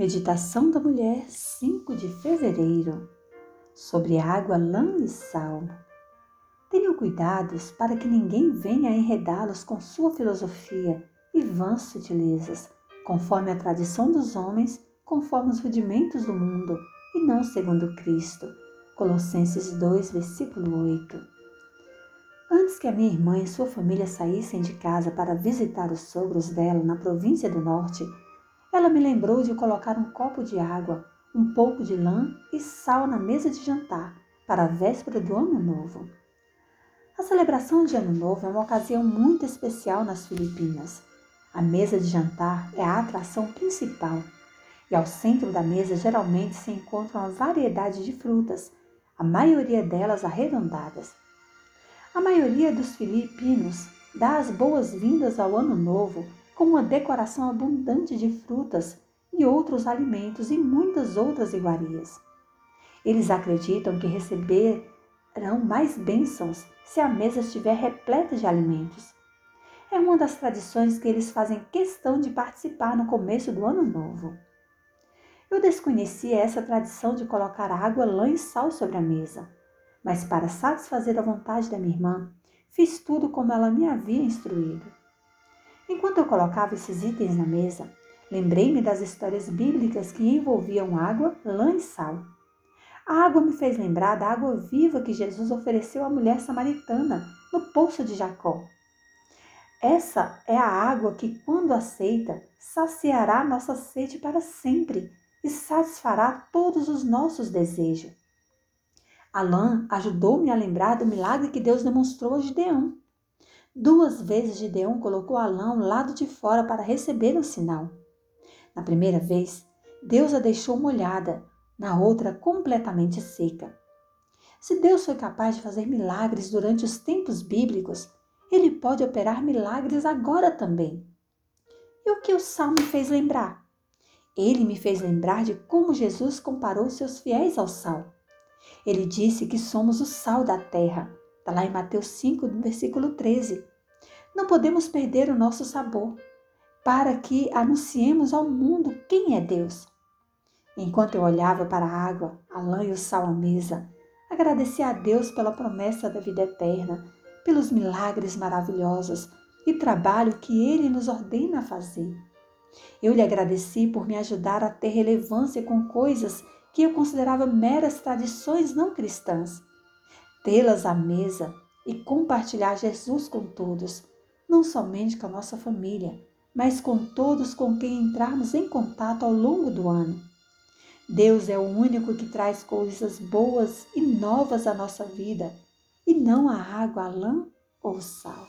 Meditação da Mulher, 5 de fevereiro, sobre água, lã e sal. Tenham cuidados para que ninguém venha enredá-los com sua filosofia e vãs sutilezas, conforme a tradição dos homens, conforme os rudimentos do mundo, e não segundo Cristo. Colossenses 2, versículo 8. Antes que a minha irmã e sua família saíssem de casa para visitar os sogros dela na província do norte, ela me lembrou de colocar um copo de água, um pouco de lã e sal na mesa de jantar para a véspera do Ano Novo. A celebração de Ano Novo é uma ocasião muito especial nas Filipinas. A mesa de jantar é a atração principal e ao centro da mesa geralmente se encontra uma variedade de frutas, a maioria delas arredondadas. A maioria dos filipinos dá as boas-vindas ao Ano Novo com uma decoração abundante de frutas e outros alimentos e muitas outras iguarias. Eles acreditam que receberão mais bênçãos se a mesa estiver repleta de alimentos. É uma das tradições que eles fazem questão de participar no começo do ano novo. Eu desconhecia essa tradição de colocar água, lã e sal sobre a mesa, mas para satisfazer a vontade da minha irmã, fiz tudo como ela me havia instruído. Enquanto eu colocava esses itens na mesa, lembrei-me das histórias bíblicas que envolviam água, lã e sal. A água me fez lembrar da água viva que Jesus ofereceu à mulher samaritana no poço de Jacó. Essa é a água que, quando aceita, saciará nossa sede para sempre e satisfará todos os nossos desejos. A lã ajudou-me a lembrar do milagre que Deus demonstrou a Gideão. Duas vezes Gideão colocou a lã ao lado de fora para receber um sinal. Na primeira vez, Deus a deixou molhada, na outra, completamente seca. Se Deus foi capaz de fazer milagres durante os tempos bíblicos, ele pode operar milagres agora também. E o que o salmo me fez lembrar? Ele me fez lembrar de como Jesus comparou seus fiéis ao sal. Ele disse que somos o sal da terra Está lá em Mateus 5, versículo 13. Não podemos perder o nosso sabor para que anunciemos ao mundo quem é Deus. Enquanto eu olhava para a água, a lã e o sal à mesa, agradecia a Deus pela promessa da vida eterna, pelos milagres maravilhosos e trabalho que Ele nos ordena fazer. Eu lhe agradeci por me ajudar a ter relevância com coisas que eu considerava meras tradições não cristãs tê-las à mesa e compartilhar Jesus com todos, não somente com a nossa família, mas com todos com quem entrarmos em contato ao longo do ano. Deus é o único que traz coisas boas e novas à nossa vida, e não a água, a lã ou sal.